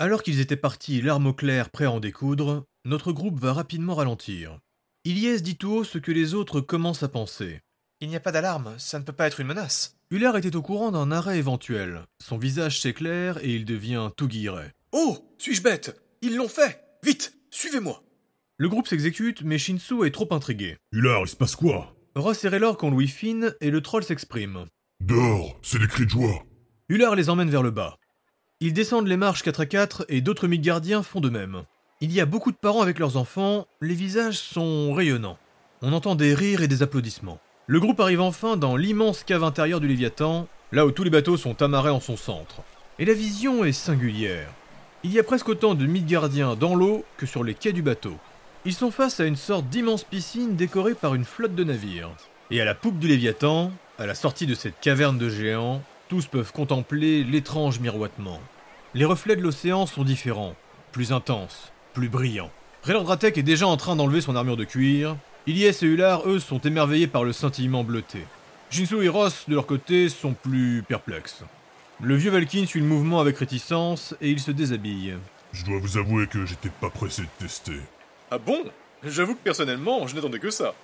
Alors qu'ils étaient partis l'arme au clair prêts à en découdre, notre groupe va rapidement ralentir. Ilyes dit tout haut ce que les autres commencent à penser. Il n'y a pas d'alarme, ça ne peut pas être une menace. Hullard était au courant d'un arrêt éventuel. Son visage s'éclaire et il devient tout guilleret. Oh Suis-je bête? Ils l'ont fait Vite Suivez-moi Le groupe s'exécute, mais Shinsu est trop intrigué. Hullard, il se passe quoi? Ross et Raylor qu'on Louis fine et le troll s'exprime. Dehors, c'est des cris de joie. Hullard les emmène vers le bas. Ils descendent les marches 4 à 4 et d'autres gardiens font de même. Il y a beaucoup de parents avec leurs enfants, les visages sont rayonnants. On entend des rires et des applaudissements. Le groupe arrive enfin dans l'immense cave intérieure du Léviathan, là où tous les bateaux sont amarrés en son centre. Et la vision est singulière. Il y a presque autant de Midgardiens dans l'eau que sur les quais du bateau. Ils sont face à une sorte d'immense piscine décorée par une flotte de navires. Et à la poupe du Léviathan, à la sortie de cette caverne de géants, tous peuvent contempler l'étrange miroitement. Les reflets de l'océan sont différents, plus intenses, plus brillants. Raylor est déjà en train d'enlever son armure de cuir. Ilyes et Ular, eux, sont émerveillés par le scintillement bleuté. Jinsu et Ross, de leur côté, sont plus perplexes. Le vieux Valkyne suit le mouvement avec réticence et il se déshabille. Je dois vous avouer que j'étais pas pressé de tester. Ah bon? J'avoue que personnellement, je n'attendais que ça.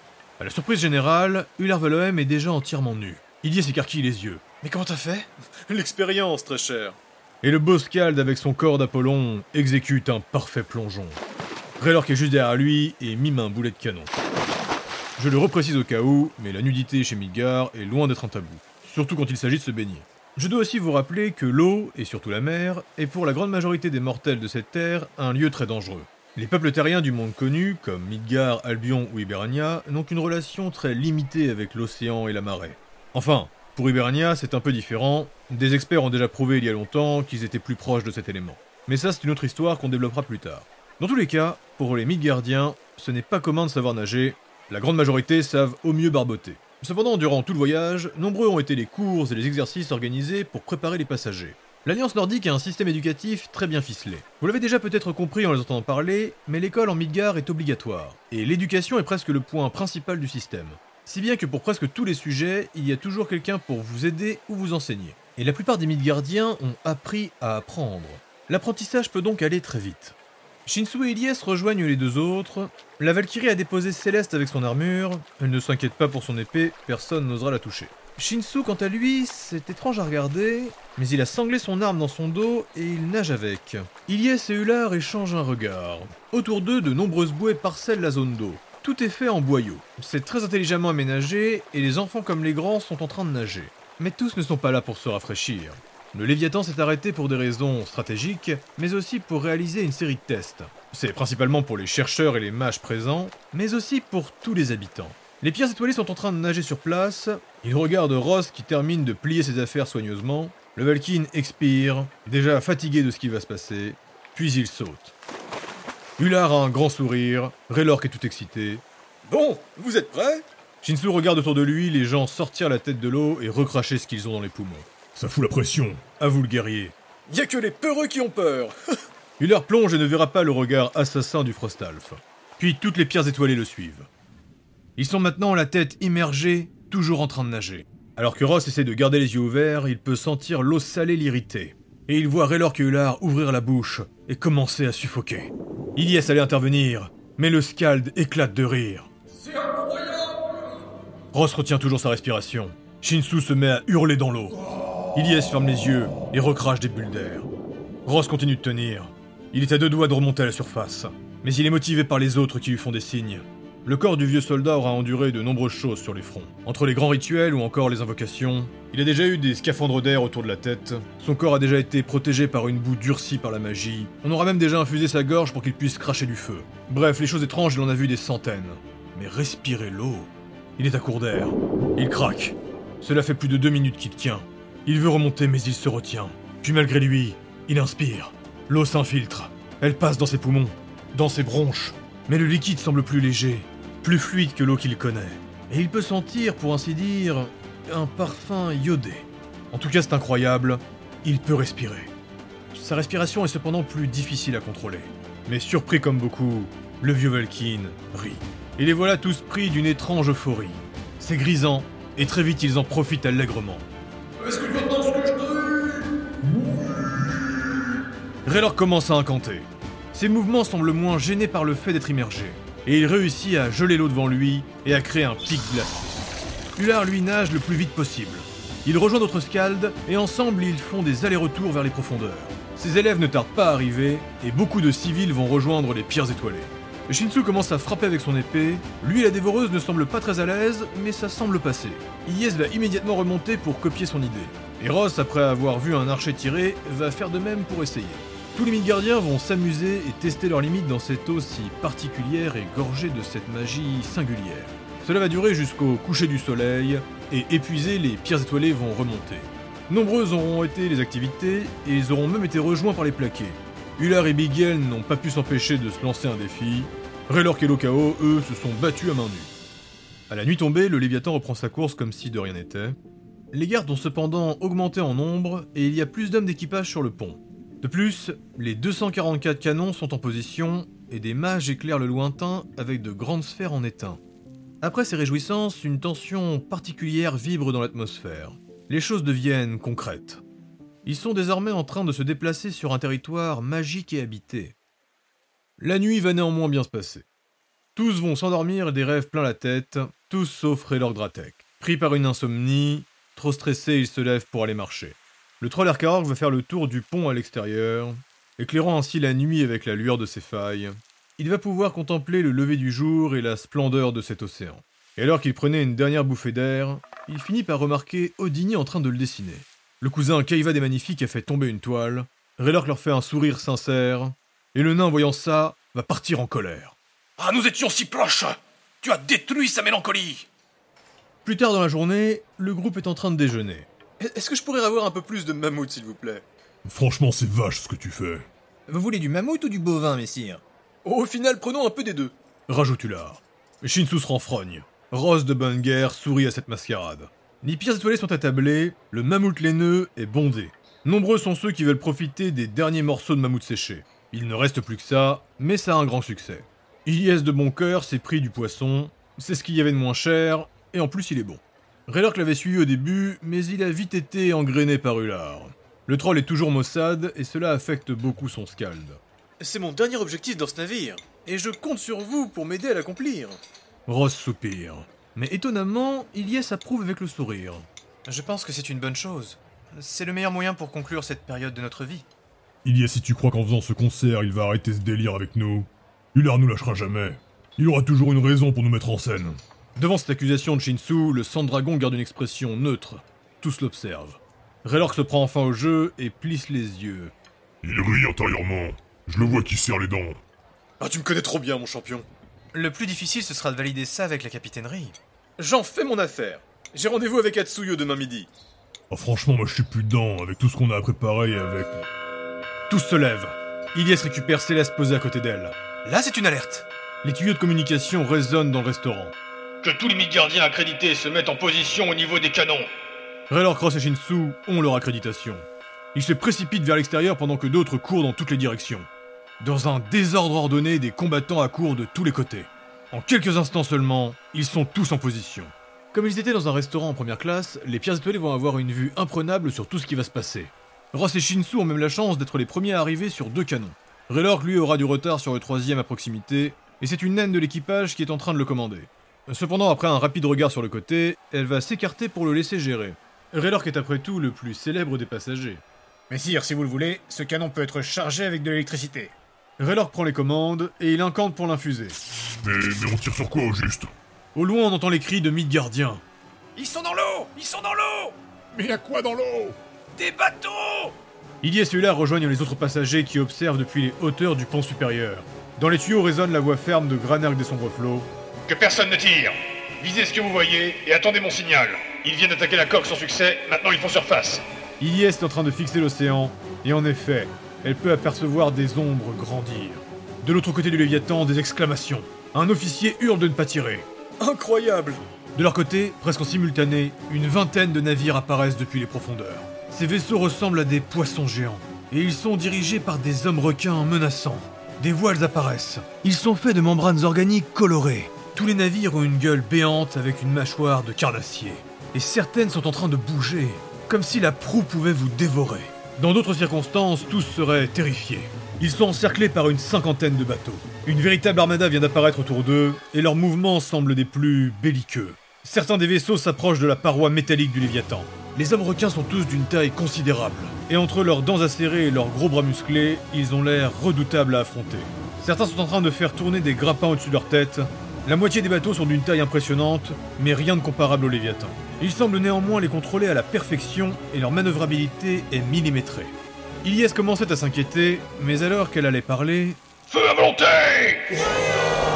À la surprise générale, Ular Velohem est déjà entièrement nu. Ilyes s'écarquille les yeux. Mais comment t'as fait? L'expérience, très cher. Et le beau Scald, avec son corps d'Apollon, exécute un parfait plongeon. Raylor qui est juste derrière lui et mime un boulet de canon. Je le reprécise au cas où, mais la nudité chez Midgar est loin d'être un tabou, surtout quand il s'agit de se baigner. Je dois aussi vous rappeler que l'eau, et surtout la mer, est pour la grande majorité des mortels de cette terre un lieu très dangereux. Les peuples terriens du monde connu, comme Midgar, Albion ou Hibernia, n'ont qu'une relation très limitée avec l'océan et la marée. Enfin, pour Hibernia, c'est un peu différent. Des experts ont déjà prouvé il y a longtemps qu'ils étaient plus proches de cet élément. Mais ça, c'est une autre histoire qu'on développera plus tard. Dans tous les cas, pour les Midgardiens, ce n'est pas commun de savoir nager. La grande majorité savent au mieux barboter. Cependant, durant tout le voyage, nombreux ont été les cours et les exercices organisés pour préparer les passagers. L'Alliance nordique a un système éducatif très bien ficelé. Vous l'avez déjà peut-être compris en les entendant parler, mais l'école en Midgar est obligatoire, et l'éducation est presque le point principal du système. Si bien que pour presque tous les sujets, il y a toujours quelqu'un pour vous aider ou vous enseigner. Et la plupart des Midgardiens ont appris à apprendre. L'apprentissage peut donc aller très vite. Shinsu et Ilyes rejoignent les deux autres. La Valkyrie a déposé Céleste avec son armure. Elle ne s'inquiète pas pour son épée, personne n'osera la toucher. Shinsu, quant à lui, c'est étrange à regarder, mais il a sanglé son arme dans son dos et il nage avec. Ilyes et Ular échangent un regard. Autour d'eux, de nombreuses bouées parcellent la zone d'eau. Tout est fait en boyau. C'est très intelligemment aménagé et les enfants comme les grands sont en train de nager. Mais tous ne sont pas là pour se rafraîchir. Le Léviathan s'est arrêté pour des raisons stratégiques, mais aussi pour réaliser une série de tests. C'est principalement pour les chercheurs et les mages présents, mais aussi pour tous les habitants. Les pierres étoilées sont en train de nager sur place, ils regardent Ross qui termine de plier ses affaires soigneusement, le Valkyne expire, déjà fatigué de ce qui va se passer, puis il saute. Hullard a un grand sourire, Raylork est tout excité. Bon, vous êtes prêts? Shinsu regarde autour de lui les gens sortir la tête de l'eau et recracher ce qu'ils ont dans les poumons. Ça fout la pression. À vous le guerrier. Y a que les peureux qui ont peur Hullard plonge et ne verra pas le regard assassin du Frostalf. Puis toutes les pierres étoilées le suivent. Ils sont maintenant la tête immergée, toujours en train de nager. Alors que Ross essaie de garder les yeux ouverts, il peut sentir l'eau salée l'irriter. Et il voit Raylor Hullard ouvrir la bouche et commencer à suffoquer. Ilyes allait intervenir, mais le Scald éclate de rire. C'est incroyable Ross retient toujours sa respiration. Shinsu se met à hurler dans l'eau. Ilyes ferme les yeux et recrache des bulles d'air. Ross continue de tenir. Il est à deux doigts de remonter à la surface, mais il est motivé par les autres qui lui font des signes. Le corps du vieux soldat aura enduré de nombreuses choses sur les fronts. Entre les grands rituels ou encore les invocations, il a déjà eu des scaphandres d'air autour de la tête, son corps a déjà été protégé par une boue durcie par la magie, on aura même déjà infusé sa gorge pour qu'il puisse cracher du feu. Bref, les choses étranges, il en a vu des centaines. Mais respirer l'eau Il est à court d'air. Il craque. Cela fait plus de deux minutes qu'il tient. Il veut remonter mais il se retient. Puis malgré lui, il inspire. L'eau s'infiltre. Elle passe dans ses poumons, dans ses bronches. Mais le liquide semble plus léger, plus fluide que l'eau qu'il connaît. Et il peut sentir, pour ainsi dire, un parfum iodé. En tout cas, c'est incroyable, il peut respirer. Sa respiration est cependant plus difficile à contrôler. Mais surpris comme beaucoup, le vieux Valkyne rit. Et les voilà tous pris d'une étrange euphorie. C'est grisant, et très vite ils en profitent allègrement. Est-ce que tu entends ce que je te dis? Raylor commence à incanter. Ses mouvements semblent moins gênés par le fait d'être immergé, et il réussit à geler l'eau devant lui et à créer un pic glacé. Ular lui nage le plus vite possible. Il rejoint d'autres scalds et ensemble ils font des allers-retours vers les profondeurs. Ses élèves ne tardent pas à arriver et beaucoup de civils vont rejoindre les pierres étoilées. Shinsu commence à frapper avec son épée, lui la dévoreuse ne semble pas très à l'aise, mais ça semble passer. Ies va immédiatement remonter pour copier son idée. Et Ross, après avoir vu un archer tirer, va faire de même pour essayer. Tous les Midgardiens vont s'amuser et tester leurs limites dans cette eau si particulière et gorgée de cette magie singulière. Cela va durer jusqu'au coucher du soleil, et épuisés, les pierres étoilées vont remonter. Nombreuses auront été les activités, et ils auront même été rejoints par les plaqués. Ular et Bigel n'ont pas pu s'empêcher de se lancer un défi. Raylork et Lokao, eux, se sont battus à main nue. À la nuit tombée, le Léviathan reprend sa course comme si de rien n'était. Les gardes ont cependant augmenté en nombre et il y a plus d'hommes d'équipage sur le pont. De plus, les 244 canons sont en position et des mages éclairent le lointain avec de grandes sphères en étain. Après ces réjouissances, une tension particulière vibre dans l'atmosphère. Les choses deviennent concrètes. Ils sont désormais en train de se déplacer sur un territoire magique et habité. La nuit va néanmoins bien se passer. Tous vont s'endormir et des rêves plein la tête, tous sauf Raylord Dratek. Pris par une insomnie, trop stressé, il se lève pour aller marcher. Le troll Erkarorg va faire le tour du pont à l'extérieur, éclairant ainsi la nuit avec la lueur de ses failles. Il va pouvoir contempler le lever du jour et la splendeur de cet océan. Et alors qu'il prenait une dernière bouffée d'air, il finit par remarquer Odini en train de le dessiner. Le cousin Kaiva des Magnifiques a fait tomber une toile. Raylork leur fait un sourire sincère. Et le nain, voyant ça, va partir en colère. Ah, nous étions si proches Tu as détruit sa mélancolie Plus tard dans la journée, le groupe est en train de déjeuner. Est-ce que je pourrais avoir un peu plus de mammouth, s'il vous plaît? Franchement, c'est vache ce que tu fais. Vous voulez du mammouth ou du bovin, messire? Au final, prenons un peu des deux. Rajoute Ular. Shinsu se renfrogne. Rose de bonne guerre sourit à cette mascarade. Les pierres étoilées sont attablées, le mammouth laineux est bondé. Nombreux sont ceux qui veulent profiter des derniers morceaux de mammouth séché. Il ne reste plus que ça, mais ça a un grand succès. Ilyes de bon cœur s'est pris du poisson, c'est ce qu'il y avait de moins cher, et en plus il est bon. Raylork l'avait suivi au début, mais il a vite été engrainé par Ular. Le troll est toujours maussade, et cela affecte beaucoup son scald. C'est mon dernier objectif dans ce navire, et je compte sur vous pour m'aider à l'accomplir. Ross soupire. Mais étonnamment, Ilyes approuve avec le sourire. Je pense que c'est une bonne chose. C'est le meilleur moyen pour conclure cette période de notre vie. Ilyes, si tu crois qu'en faisant ce concert, il va arrêter ce délire avec nous, Ular nous lâchera jamais. Il aura toujours une raison pour nous mettre en scène. Devant cette accusation de Shinsu, le sang dragon garde une expression neutre. Tous l'observent. Raylork se prend enfin au jeu et plisse les yeux. Il rit intérieurement. Je le vois qui serre les dents. Ah, tu me connais trop bien, mon champion. Le plus difficile, ce sera de valider ça avec la capitainerie. J'en fais mon affaire. J'ai rendez-vous avec Atsuyo demain midi. Ah, franchement, moi je suis plus dedans avec tout ce qu'on a à préparer et avec. Tous se lèvent. Ilyes récupère Céleste posée à côté d'elle. Là, c'est une alerte. Les tuyaux de communication résonnent dans le restaurant. Que tous les Midgardiens accrédités se mettent en position au niveau des canons. Raylor Cross et Shinsu ont leur accréditation. Ils se précipitent vers l'extérieur pendant que d'autres courent dans toutes les directions. Dans un désordre ordonné, des combattants accourent de tous les côtés. En quelques instants seulement, ils sont tous en position. Comme ils étaient dans un restaurant en première classe, les pierres étoilées vont avoir une vue imprenable sur tout ce qui va se passer. Ross et Shinsu ont même la chance d'être les premiers à arriver sur deux canons. Raylork lui aura du retard sur le troisième à proximité, et c'est une naine de l'équipage qui est en train de le commander. Cependant, après un rapide regard sur le côté, elle va s'écarter pour le laisser gérer. Raylork est après tout le plus célèbre des passagers. Messire, si vous le voulez, ce canon peut être chargé avec de l'électricité. Raylork prend les commandes et il incante pour l'infuser. Mais, mais on tire sur quoi au juste? Au loin, on entend les cris de Midgardien. Ils sont dans l'eau Ils sont dans l'eau Mais y'a quoi dans l'eau? Des bateaux Ilyes et Ular rejoignent les autres passagers qui observent depuis les hauteurs du pont supérieur. Dans les tuyaux résonne la voix ferme de Granark des sombres flots. Que personne ne tire. Visez ce que vous voyez et attendez mon signal. Ils viennent d'attaquer la coque sans succès, maintenant ils font surface. Ilyes est en train de fixer l'océan, et en effet, elle peut apercevoir des ombres grandir. De l'autre côté du Léviathan, des exclamations. Un officier hurle de ne pas tirer. Incroyable De leur côté, presque en simultané, une vingtaine de navires apparaissent depuis les profondeurs. Ces vaisseaux ressemblent à des poissons géants, et ils sont dirigés par des hommes requins menaçants. Des voiles apparaissent. Ils sont faits de membranes organiques colorées. Tous les navires ont une gueule béante avec une mâchoire de carnassier. Et certaines sont en train de bouger, comme si la proue pouvait vous dévorer. Dans d'autres circonstances, tous seraient terrifiés. Ils sont encerclés par une cinquantaine de bateaux. Une véritable armada vient d'apparaître autour d'eux, et leurs mouvements semblent des plus belliqueux. Certains des vaisseaux s'approchent de la paroi métallique du Léviathan. Les hommes requins sont tous d'une taille considérable, et entre leurs dents acérées et leurs gros bras musclés, ils ont l'air redoutables à affronter. Certains sont en train de faire tourner des grappins au-dessus de leur tête. La moitié des bateaux sont d'une taille impressionnante, mais rien de comparable au Léviathan. Ils semblent néanmoins les contrôler à la perfection et leur manœuvrabilité est millimétrée. Ilyes commençait à s'inquiéter, mais alors qu'elle allait parler, Feu à volonté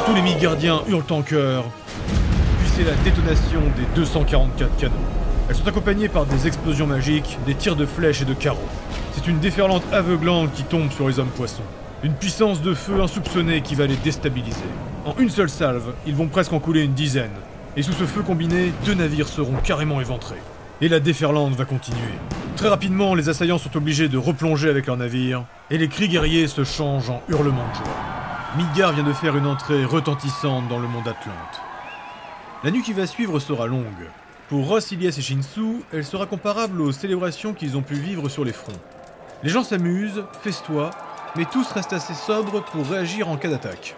tous les mi-gardiens hurlent en chœur, puis c'est la détonation des 244 canons. Elles sont accompagnées par des explosions magiques, des tirs de flèches et de carreaux. C'est une déferlante aveuglante qui tombe sur les hommes poissons. Une puissance de feu insoupçonnée qui va les déstabiliser. Une seule salve, ils vont presque en couler une dizaine. Et sous ce feu combiné, deux navires seront carrément éventrés. Et la déferlante va continuer. Très rapidement, les assaillants sont obligés de replonger avec leur navire, et les cris guerriers se changent en hurlements de joie. Midgard vient de faire une entrée retentissante dans le monde Atlante. La nuit qui va suivre sera longue. Pour Ross, Ilias et Shinsu, elle sera comparable aux célébrations qu'ils ont pu vivre sur les fronts. Les gens s'amusent, festoient, mais tous restent assez sobres pour réagir en cas d'attaque.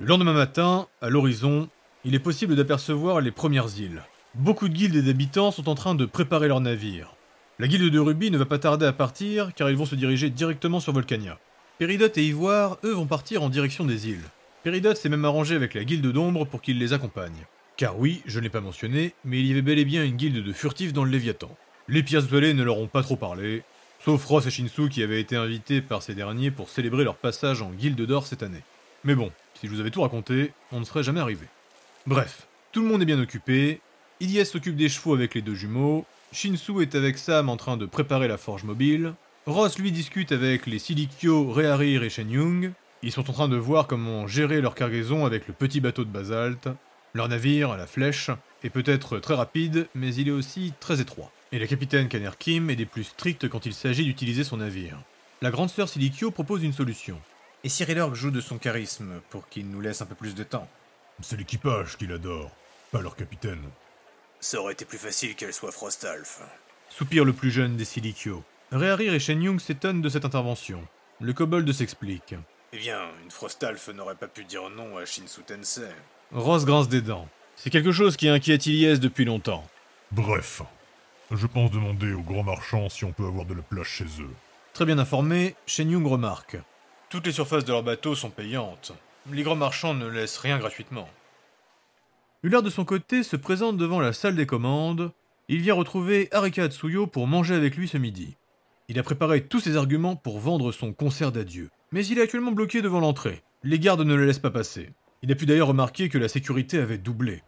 Le lendemain matin, à l'horizon, il est possible d'apercevoir les premières îles. Beaucoup de guildes et d'habitants sont en train de préparer leurs navires. La guilde de Ruby ne va pas tarder à partir car ils vont se diriger directement sur Volcania. Péridot et Ivoire, eux, vont partir en direction des îles. Péridot s'est même arrangé avec la guilde d'ombre pour qu'ils les accompagnent. Car oui, je ne l'ai pas mentionné, mais il y avait bel et bien une guilde de furtifs dans le Léviathan. Les pièces étoilées ne leur ont pas trop parlé, sauf Ross et Shinsu qui avaient été invités par ces derniers pour célébrer leur passage en guilde d'or cette année. Mais bon, si je vous avais tout raconté, on ne serait jamais arrivé. Bref, tout le monde est bien occupé, Ilyes s'occupe des chevaux avec les deux jumeaux, Shinsu est avec Sam en train de préparer la forge mobile, Ross lui discute avec les Silikyo, Reharir et Shenyung, ils sont en train de voir comment gérer leur cargaison avec le petit bateau de basalte, leur navire, la flèche, est peut-être très rapide, mais il est aussi très étroit. Et le capitaine Kaner Kim est des plus stricts quand il s'agit d'utiliser son navire. La grande sœur Silikyo propose une solution. Et Cyrilorg joue de son charisme pour qu'il nous laisse un peu plus de temps. C'est l'équipage qu'il adore, pas leur capitaine. Ça aurait été plus facile qu'elle soit Frostalf. Soupire le plus jeune des Silikyo. Reharir et Shenyung s'étonnent de cette intervention. Le kobold s'explique. Eh bien, une Frostalf n'aurait pas pu dire non à Shinsu Tensei. Ross grince des dents. C'est quelque chose qui inquiète Ilyes depuis longtemps. Bref, je pense demander aux grands marchands si on peut avoir de la place chez eux. Très bien informé, Shenyung remarque. Toutes les surfaces de leurs bateaux sont payantes. Les grands marchands ne laissent rien gratuitement. Uller de son côté se présente devant la salle des commandes. Il vient retrouver Arika Atsuyo pour manger avec lui ce midi. Il a préparé tous ses arguments pour vendre son concert d'adieu. Mais il est actuellement bloqué devant l'entrée. Les gardes ne le laissent pas passer. Il a pu d'ailleurs remarquer que la sécurité avait doublé.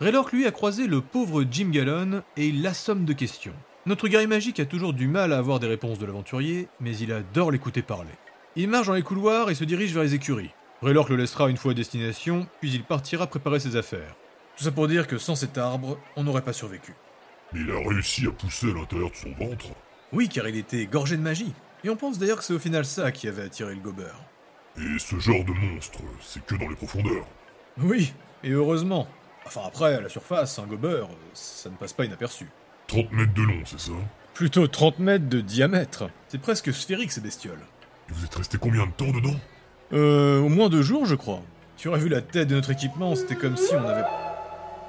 Raylork lui a croisé le pauvre Jim Gallon et il l'assomme de questions. Notre guerrier magique a toujours du mal à avoir des réponses de l'aventurier, mais il adore l'écouter parler. Il marche dans les couloirs et se dirige vers les écuries. Raylork le laissera une fois à destination, puis il partira préparer ses affaires. Tout ça pour dire que sans cet arbre, on n'aurait pas survécu. Mais il a réussi à pousser à l'intérieur de son ventre. Oui, car il était gorgé de magie. Et on pense d'ailleurs que c'est au final ça qui avait attiré le gobeur. Et ce genre de monstre, c'est que dans les profondeurs. Oui, et heureusement. Enfin après, à la surface, un gobeur, ça ne passe pas inaperçu. 30 mètres de long, c'est ça? Plutôt 30 mètres de diamètre. C'est presque sphérique ces bestioles. Et vous êtes resté combien de temps dedans Euh, au moins deux jours, je crois. Tu aurais vu la tête de notre équipement, c'était comme si on avait...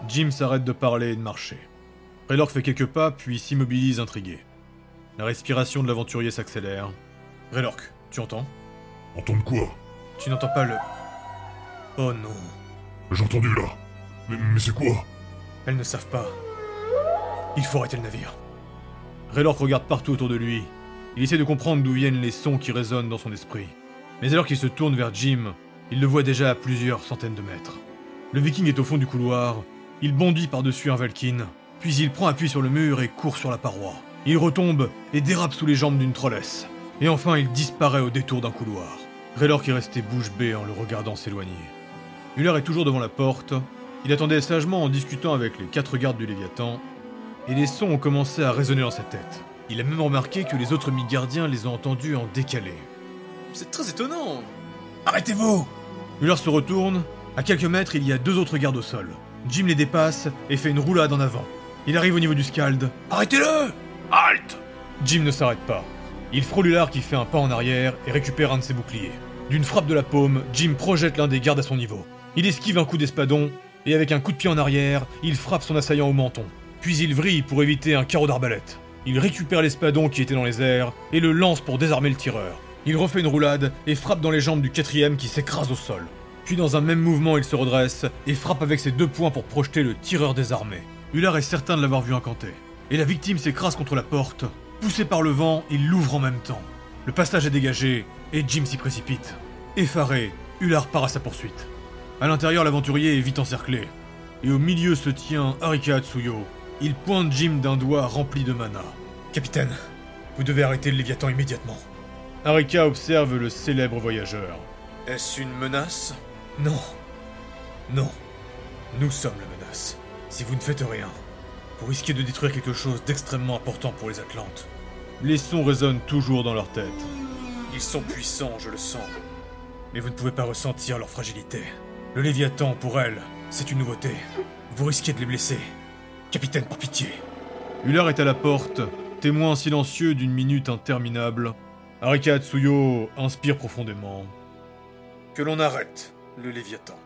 Jim s'arrête de parler et de marcher. Raylork fait quelques pas, puis s'immobilise intrigué. La respiration de l'aventurier s'accélère. Raylork, tu entends Entendre quoi Tu n'entends pas le... Oh non. J'ai entendu là. Mais, mais c'est quoi Elles ne savent pas. Il faut arrêter le navire. Raylork regarde partout autour de lui. Il essaie de comprendre d'où viennent les sons qui résonnent dans son esprit. Mais alors qu'il se tourne vers Jim, il le voit déjà à plusieurs centaines de mètres. Le viking est au fond du couloir. Il bondit par-dessus un Valkyne, puis il prend appui sur le mur et court sur la paroi. Il retombe et dérape sous les jambes d'une trollesse. Et enfin, il disparaît au détour d'un couloir. Raylork est resté bouche bée en le regardant s'éloigner. Muller est toujours devant la porte. Il attendait sagement en discutant avec les quatre gardes du Léviathan, et les sons ont commencé à résonner dans sa tête. Il a même remarqué que les autres mi-gardiens les ont entendus en décalé. C'est très étonnant. Arrêtez-vous Muller se retourne. À quelques mètres, il y a deux autres gardes au sol. Jim les dépasse et fait une roulade en avant. Il arrive au niveau du Scald. Arrêtez-le Halte Jim ne s'arrête pas. Il frôle Ular qui fait un pas en arrière et récupère un de ses boucliers. D'une frappe de la paume, Jim projette l'un des gardes à son niveau. Il esquive un coup d'espadon et avec un coup de pied en arrière, il frappe son assaillant au menton. Puis il vrille pour éviter un carreau d'arbalète. Il récupère l'espadon qui était dans les airs et le lance pour désarmer le tireur. Il refait une roulade et frappe dans les jambes du quatrième qui s'écrase au sol. Puis dans un même mouvement, il se redresse et frappe avec ses deux poings pour projeter le tireur désarmé. Hullard est certain de l'avoir vu incanté. Et la victime s'écrase contre la porte. Poussé par le vent, il l'ouvre en même temps. Le passage est dégagé et Jim s'y précipite. Effaré, Hullard part à sa poursuite. À l'intérieur, l'aventurier est vite encerclé. Et au milieu se tient Arika Atsuyo. Il pointe Jim d'un doigt rempli de mana. Capitaine, vous devez arrêter le Léviathan immédiatement. Arika observe le célèbre voyageur. Est-ce une menace? Non. Non. Nous sommes la menace. Si vous ne faites rien, vous risquez de détruire quelque chose d'extrêmement important pour les Atlantes. Les sons résonnent toujours dans leur tête. Ils sont puissants, je le sens. Mais vous ne pouvez pas ressentir leur fragilité. Le Léviathan, pour elle, c'est une nouveauté. Vous risquez de les blesser. Capitaine, par pitié. Hullard est à la porte, témoin silencieux d'une minute interminable. Arika Atsuyo inspire profondément. Que l'on arrête le Léviathan.